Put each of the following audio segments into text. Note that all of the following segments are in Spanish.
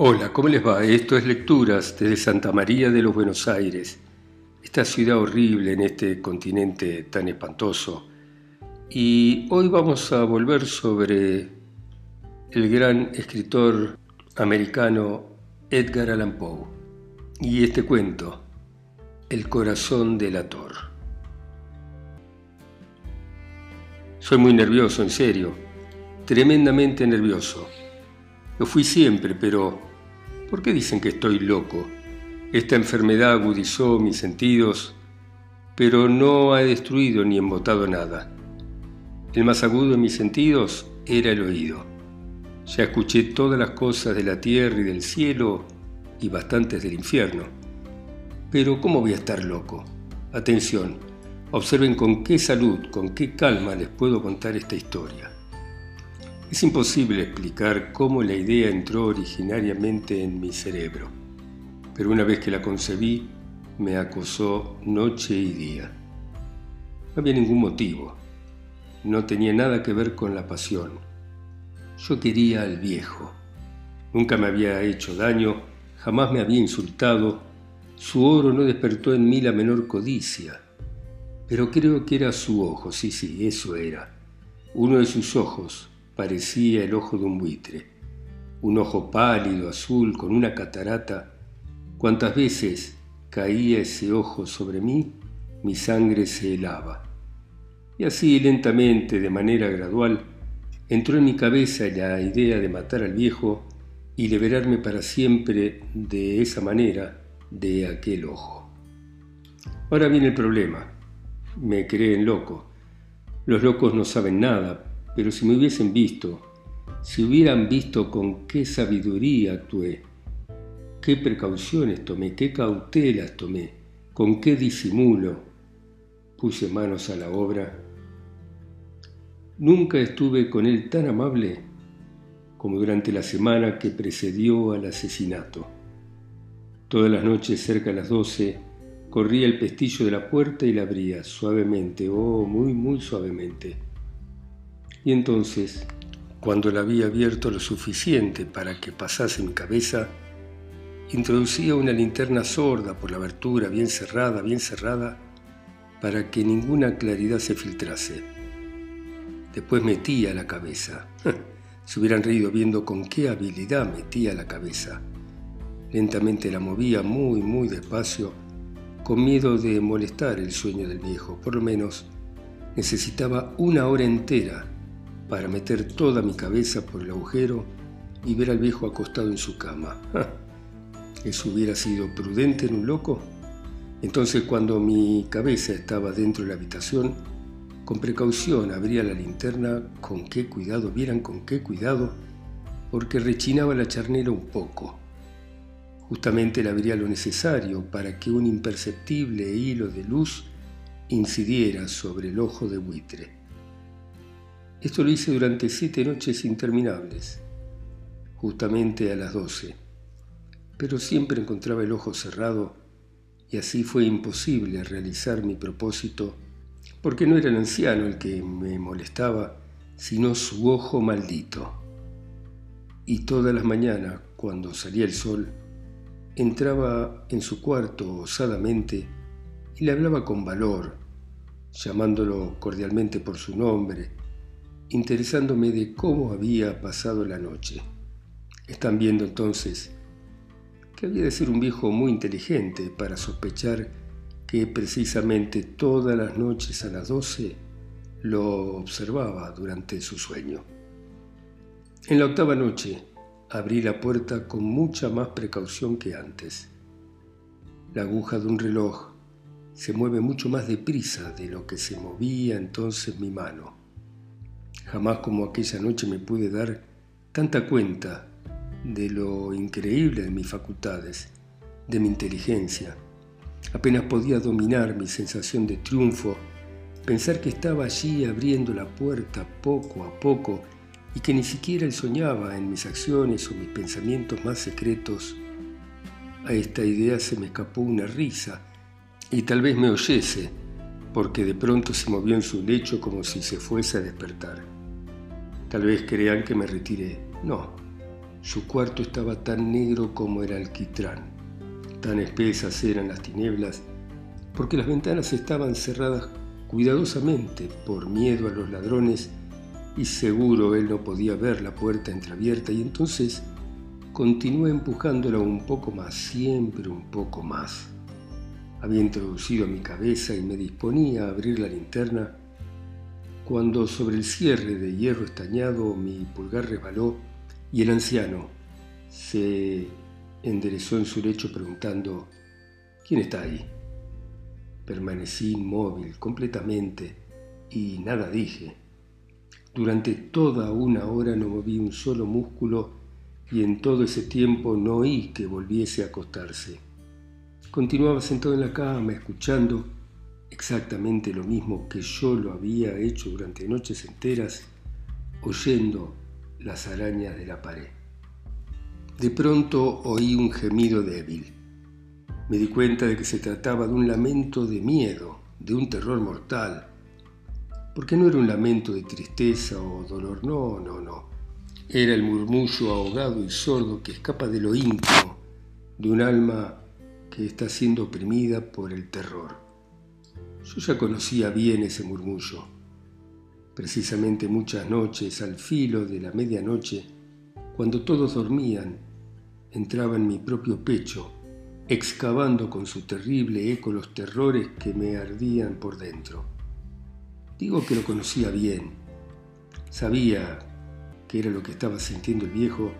Hola, ¿cómo les va? Esto es Lecturas desde Santa María de los Buenos Aires, esta ciudad horrible en este continente tan espantoso. Y hoy vamos a volver sobre el gran escritor americano Edgar Allan Poe y este cuento, El corazón del ator. Soy muy nervioso, en serio, tremendamente nervioso. Lo fui siempre, pero ¿Por qué dicen que estoy loco? Esta enfermedad agudizó mis sentidos, pero no ha destruido ni embotado nada. El más agudo de mis sentidos era el oído. Ya escuché todas las cosas de la tierra y del cielo y bastantes del infierno. Pero ¿cómo voy a estar loco? Atención, observen con qué salud, con qué calma les puedo contar esta historia. Es imposible explicar cómo la idea entró originariamente en mi cerebro, pero una vez que la concebí, me acosó noche y día. No había ningún motivo, no tenía nada que ver con la pasión. Yo quería al viejo. Nunca me había hecho daño, jamás me había insultado, su oro no despertó en mí la menor codicia. Pero creo que era su ojo, sí, sí, eso era. Uno de sus ojos, parecía el ojo de un buitre, un ojo pálido, azul, con una catarata. Cuantas veces caía ese ojo sobre mí, mi sangre se helaba. Y así lentamente, de manera gradual, entró en mi cabeza la idea de matar al viejo y liberarme para siempre de esa manera de aquel ojo. Ahora viene el problema. Me creen loco. Los locos no saben nada, pero si me hubiesen visto, si hubieran visto con qué sabiduría actué, qué precauciones tomé, qué cautelas tomé, con qué disimulo puse manos a la obra, nunca estuve con él tan amable como durante la semana que precedió al asesinato. Todas las noches cerca de las doce corría el pestillo de la puerta y la abría suavemente, oh, muy, muy suavemente y entonces, cuando la había abierto lo suficiente para que pasase mi cabeza, introducía una linterna sorda por la abertura, bien cerrada, bien cerrada, para que ninguna claridad se filtrase. Después metía la cabeza. se hubieran reído viendo con qué habilidad metía la cabeza. Lentamente la movía muy, muy despacio, con miedo de molestar el sueño del viejo. Por lo menos necesitaba una hora entera para meter toda mi cabeza por el agujero y ver al viejo acostado en su cama. ¿Eso hubiera sido prudente en un loco? Entonces cuando mi cabeza estaba dentro de la habitación, con precaución abría la linterna, con qué cuidado, vieran con qué cuidado, porque rechinaba la charnera un poco. Justamente le abría lo necesario para que un imperceptible hilo de luz incidiera sobre el ojo de buitre. Esto lo hice durante siete noches interminables, justamente a las doce, pero siempre encontraba el ojo cerrado y así fue imposible realizar mi propósito, porque no era el anciano el que me molestaba, sino su ojo maldito. Y todas las mañanas, cuando salía el sol, entraba en su cuarto osadamente y le hablaba con valor, llamándolo cordialmente por su nombre, interesándome de cómo había pasado la noche. Están viendo entonces que había de ser un viejo muy inteligente para sospechar que precisamente todas las noches a las doce lo observaba durante su sueño. En la octava noche abrí la puerta con mucha más precaución que antes. La aguja de un reloj se mueve mucho más deprisa de lo que se movía entonces mi mano. Jamás como aquella noche me pude dar tanta cuenta de lo increíble de mis facultades, de mi inteligencia. Apenas podía dominar mi sensación de triunfo, pensar que estaba allí abriendo la puerta poco a poco y que ni siquiera él soñaba en mis acciones o mis pensamientos más secretos. A esta idea se me escapó una risa y tal vez me oyese, porque de pronto se movió en su lecho como si se fuese a despertar. Tal vez crean que me retiré. No, Su cuarto estaba tan negro como el alquitrán. Tan espesas eran las tinieblas porque las ventanas estaban cerradas cuidadosamente por miedo a los ladrones y seguro él no podía ver la puerta entreabierta y entonces continué empujándola un poco más, siempre un poco más. Había introducido mi cabeza y me disponía a abrir la linterna cuando sobre el cierre de hierro estañado mi pulgar resbaló y el anciano se enderezó en su lecho preguntando, ¿quién está ahí? Permanecí inmóvil completamente y nada dije. Durante toda una hora no moví un solo músculo y en todo ese tiempo no oí que volviese a acostarse. Continuaba sentado en la cama escuchando exactamente lo mismo que yo lo había hecho durante noches enteras, oyendo las arañas de la pared. De pronto oí un gemido débil. Me di cuenta de que se trataba de un lamento de miedo, de un terror mortal, porque no era un lamento de tristeza o dolor, no, no, no. Era el murmullo ahogado y sordo que escapa de lo íntimo de un alma que está siendo oprimida por el terror. Yo ya conocía bien ese murmullo. Precisamente muchas noches, al filo de la medianoche, cuando todos dormían, entraba en mi propio pecho, excavando con su terrible eco los terrores que me ardían por dentro. Digo que lo conocía bien. Sabía que era lo que estaba sintiendo el viejo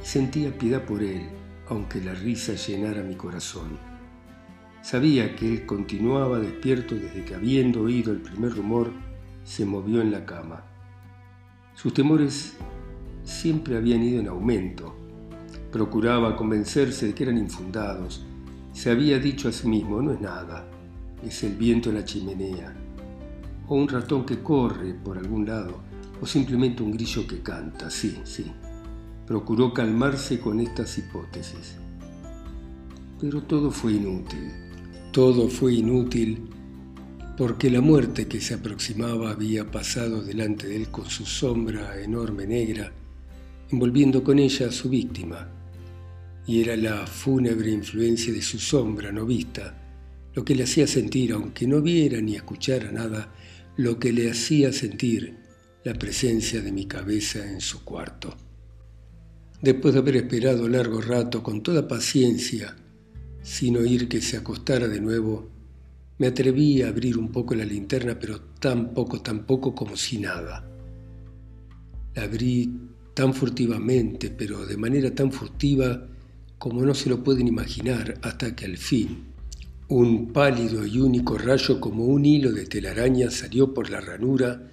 y sentía piedad por él, aunque la risa llenara mi corazón. Sabía que él continuaba despierto desde que habiendo oído el primer rumor, se movió en la cama. Sus temores siempre habían ido en aumento. Procuraba convencerse de que eran infundados. Se había dicho a sí mismo, no es nada, es el viento en la chimenea o un ratón que corre por algún lado, o simplemente un grillo que canta, sí, sí. Procuró calmarse con estas hipótesis. Pero todo fue inútil. Todo fue inútil porque la muerte que se aproximaba había pasado delante de él con su sombra enorme negra, envolviendo con ella a su víctima, y era la fúnebre influencia de su sombra no vista lo que le hacía sentir, aunque no viera ni escuchara nada, lo que le hacía sentir la presencia de mi cabeza en su cuarto. Después de haber esperado largo rato con toda paciencia, sin oír que se acostara de nuevo, me atreví a abrir un poco la linterna, pero tan poco, tan poco como si nada. La abrí tan furtivamente, pero de manera tan furtiva como no se lo pueden imaginar, hasta que al fin, un pálido y único rayo como un hilo de telaraña salió por la ranura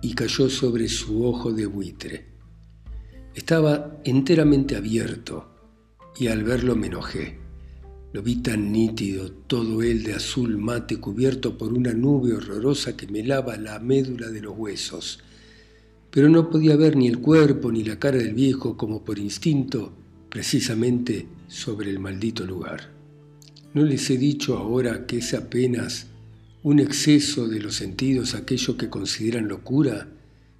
y cayó sobre su ojo de buitre. Estaba enteramente abierto y al verlo me enojé. Lo vi tan nítido, todo él de azul mate cubierto por una nube horrorosa que me lava la médula de los huesos. Pero no podía ver ni el cuerpo ni la cara del viejo como por instinto, precisamente sobre el maldito lugar. ¿No les he dicho ahora que es apenas un exceso de los sentidos aquello que consideran locura?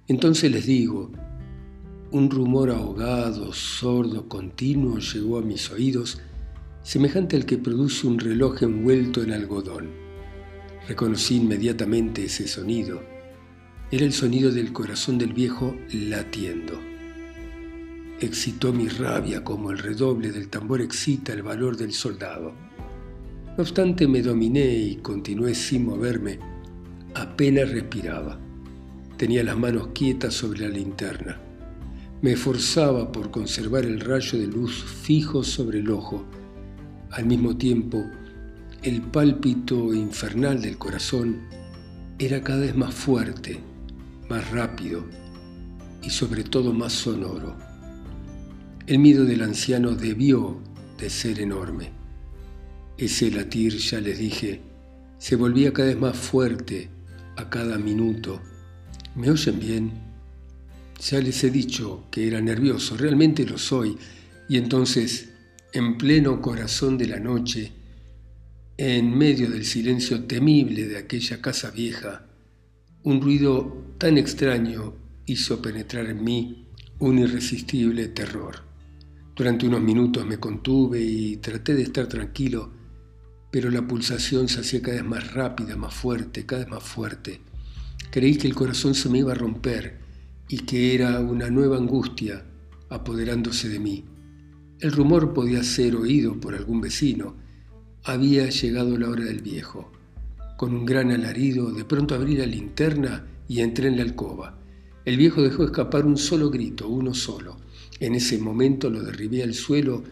Entonces les digo, un rumor ahogado, sordo, continuo llegó a mis oídos, semejante al que produce un reloj envuelto en algodón. Reconocí inmediatamente ese sonido. Era el sonido del corazón del viejo latiendo. Excitó mi rabia como el redoble del tambor excita el valor del soldado. No obstante, me dominé y continué sin moverme. Apenas respiraba. Tenía las manos quietas sobre la linterna. Me esforzaba por conservar el rayo de luz fijo sobre el ojo. Al mismo tiempo, el pálpito infernal del corazón era cada vez más fuerte, más rápido y sobre todo más sonoro. El miedo del anciano debió de ser enorme. Ese latir, ya les dije, se volvía cada vez más fuerte a cada minuto. ¿Me oyen bien? Ya les he dicho que era nervioso, realmente lo soy, y entonces, en pleno corazón de la noche, en medio del silencio temible de aquella casa vieja, un ruido tan extraño hizo penetrar en mí un irresistible terror. Durante unos minutos me contuve y traté de estar tranquilo, pero la pulsación se hacía cada vez más rápida, más fuerte, cada vez más fuerte. Creí que el corazón se me iba a romper y que era una nueva angustia apoderándose de mí. El rumor podía ser oído por algún vecino. Había llegado la hora del viejo. Con un gran alarido, de pronto abrí la linterna y entré en la alcoba. El viejo dejó escapar un solo grito, uno solo. En ese momento lo derribé al suelo,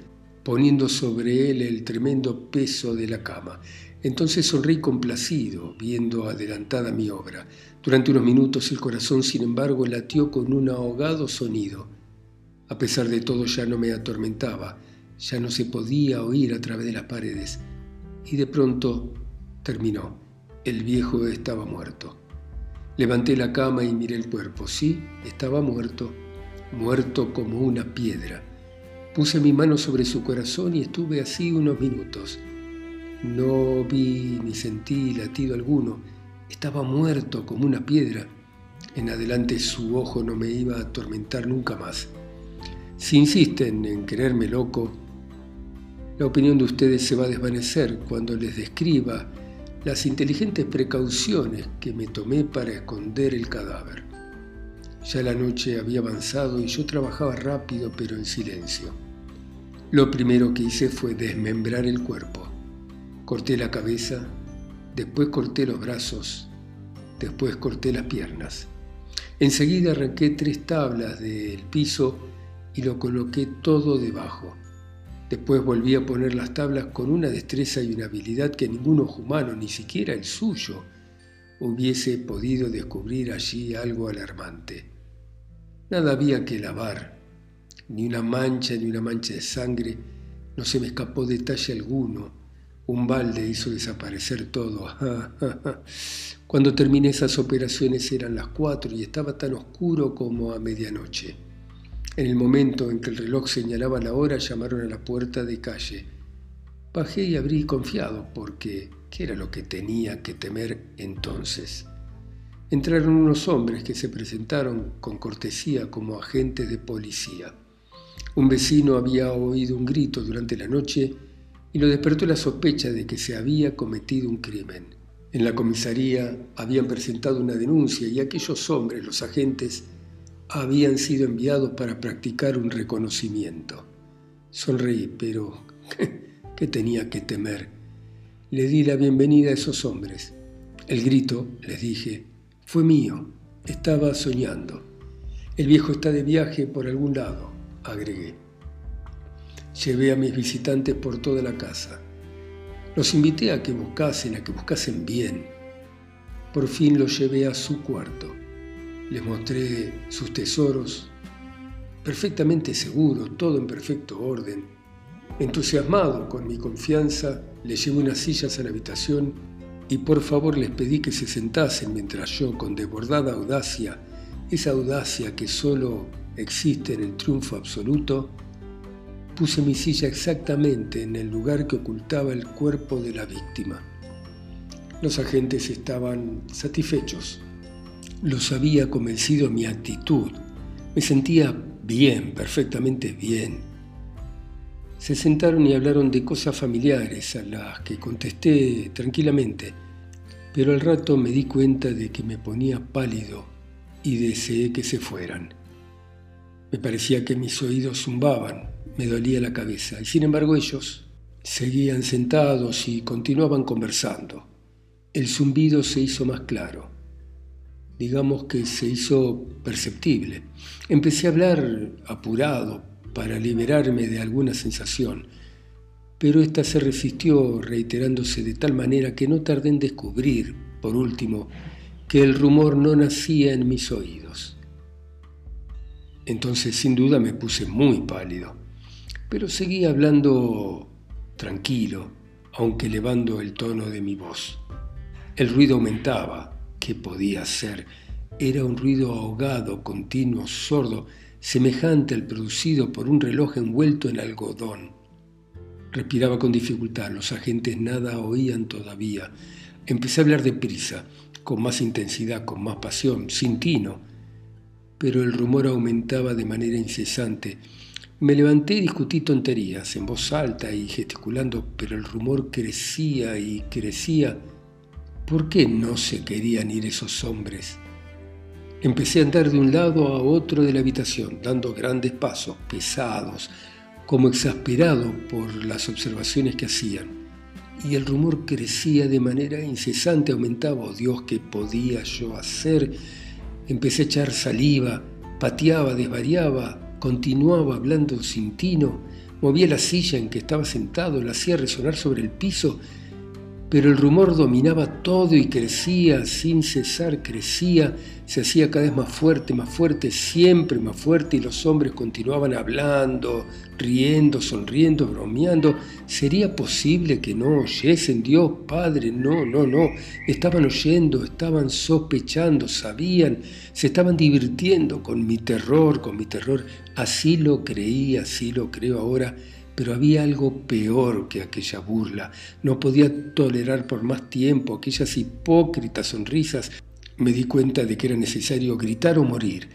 poniendo sobre él el tremendo peso de la cama. Entonces sonreí complacido, viendo adelantada mi obra. Durante unos minutos el corazón, sin embargo, latió con un ahogado sonido. A pesar de todo ya no me atormentaba, ya no se podía oír a través de las paredes. Y de pronto terminó. El viejo estaba muerto. Levanté la cama y miré el cuerpo. Sí, estaba muerto muerto como una piedra. Puse mi mano sobre su corazón y estuve así unos minutos. No vi ni sentí latido alguno. Estaba muerto como una piedra. En adelante su ojo no me iba a atormentar nunca más. Si insisten en creerme loco, la opinión de ustedes se va a desvanecer cuando les describa las inteligentes precauciones que me tomé para esconder el cadáver. Ya la noche había avanzado y yo trabajaba rápido pero en silencio. Lo primero que hice fue desmembrar el cuerpo. Corté la cabeza, después corté los brazos, después corté las piernas. Enseguida arranqué tres tablas del piso y lo coloqué todo debajo. Después volví a poner las tablas con una destreza y una habilidad que ningún ojo humano, ni siquiera el suyo, hubiese podido descubrir allí algo alarmante. Nada había que lavar, ni una mancha ni una mancha de sangre, no se me escapó detalle alguno. Un balde hizo desaparecer todo. Cuando terminé esas operaciones eran las cuatro y estaba tan oscuro como a medianoche. En el momento en que el reloj señalaba la hora, llamaron a la puerta de calle. Bajé y abrí confiado, porque ¿qué era lo que tenía que temer entonces? entraron unos hombres que se presentaron con cortesía como agentes de policía. Un vecino había oído un grito durante la noche y lo despertó la sospecha de que se había cometido un crimen. En la comisaría habían presentado una denuncia y aquellos hombres, los agentes, habían sido enviados para practicar un reconocimiento. Sonreí, pero ¿qué tenía que temer? Le di la bienvenida a esos hombres. El grito, les dije, fue mío, estaba soñando. El viejo está de viaje por algún lado, agregué. Llevé a mis visitantes por toda la casa. Los invité a que buscasen, a que buscasen bien. Por fin los llevé a su cuarto. Les mostré sus tesoros, perfectamente seguros, todo en perfecto orden. Entusiasmado con mi confianza, les llevé unas sillas a la habitación y por favor les pedí que se sentasen mientras yo, con desbordada audacia, esa audacia que solo existe en el triunfo absoluto, puse mi silla exactamente en el lugar que ocultaba el cuerpo de la víctima. Los agentes estaban satisfechos. Los había convencido mi actitud. Me sentía bien, perfectamente bien. Se sentaron y hablaron de cosas familiares a las que contesté tranquilamente pero al rato me di cuenta de que me ponía pálido y deseé que se fueran. Me parecía que mis oídos zumbaban, me dolía la cabeza, y sin embargo ellos seguían sentados y continuaban conversando. El zumbido se hizo más claro, digamos que se hizo perceptible. Empecé a hablar apurado para liberarme de alguna sensación, pero ésta se resistió reiterándose de tal manera que no tardé en descubrir, por último, que el rumor no nacía en mis oídos. Entonces sin duda me puse muy pálido, pero seguí hablando tranquilo, aunque elevando el tono de mi voz. El ruido aumentaba. ¿Qué podía ser? Era un ruido ahogado, continuo, sordo, semejante al producido por un reloj envuelto en algodón. Respiraba con dificultad, los agentes nada oían todavía. Empecé a hablar deprisa, con más intensidad, con más pasión, sin tino. pero el rumor aumentaba de manera incesante. Me levanté y discutí tonterías en voz alta y gesticulando, pero el rumor crecía y crecía. ¿Por qué no se querían ir esos hombres? Empecé a andar de un lado a otro de la habitación, dando grandes pasos, pesados, como exasperado por las observaciones que hacían. Y el rumor crecía de manera incesante, aumentaba, oh Dios, ¿qué podía yo hacer? Empecé a echar saliva, pateaba, desvariaba, continuaba hablando sin tino, movía la silla en que estaba sentado, la hacía resonar sobre el piso pero el rumor dominaba todo y crecía, sin cesar crecía, se hacía cada vez más fuerte, más fuerte, siempre más fuerte, y los hombres continuaban hablando, riendo, sonriendo, bromeando. ¿Sería posible que no oyesen Dios Padre? No, no, no. Estaban oyendo, estaban sospechando, sabían, se estaban divirtiendo con mi terror, con mi terror. Así lo creí, así lo creo ahora pero había algo peor que aquella burla. No podía tolerar por más tiempo aquellas hipócritas sonrisas. Me di cuenta de que era necesario gritar o morir.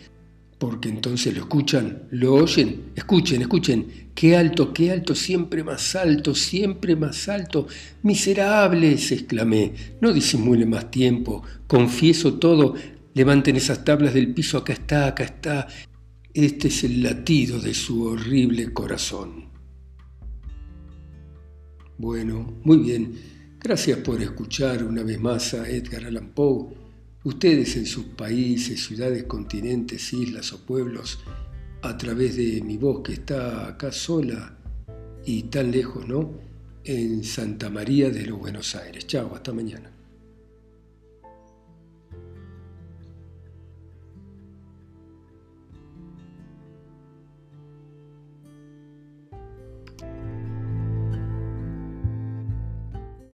Porque entonces lo escuchan, lo oyen, escuchen, escuchen, qué alto, qué alto, siempre más alto, siempre más alto. Miserables, exclamé, no disimule más tiempo, confieso todo, levanten esas tablas del piso, acá está, acá está. Este es el latido de su horrible corazón. Bueno, muy bien. Gracias por escuchar una vez más a Edgar Allan Poe. Ustedes en sus países, ciudades, continentes, islas o pueblos, a través de mi voz que está acá sola y tan lejos, ¿no? En Santa María de los Buenos Aires. Chao, hasta mañana.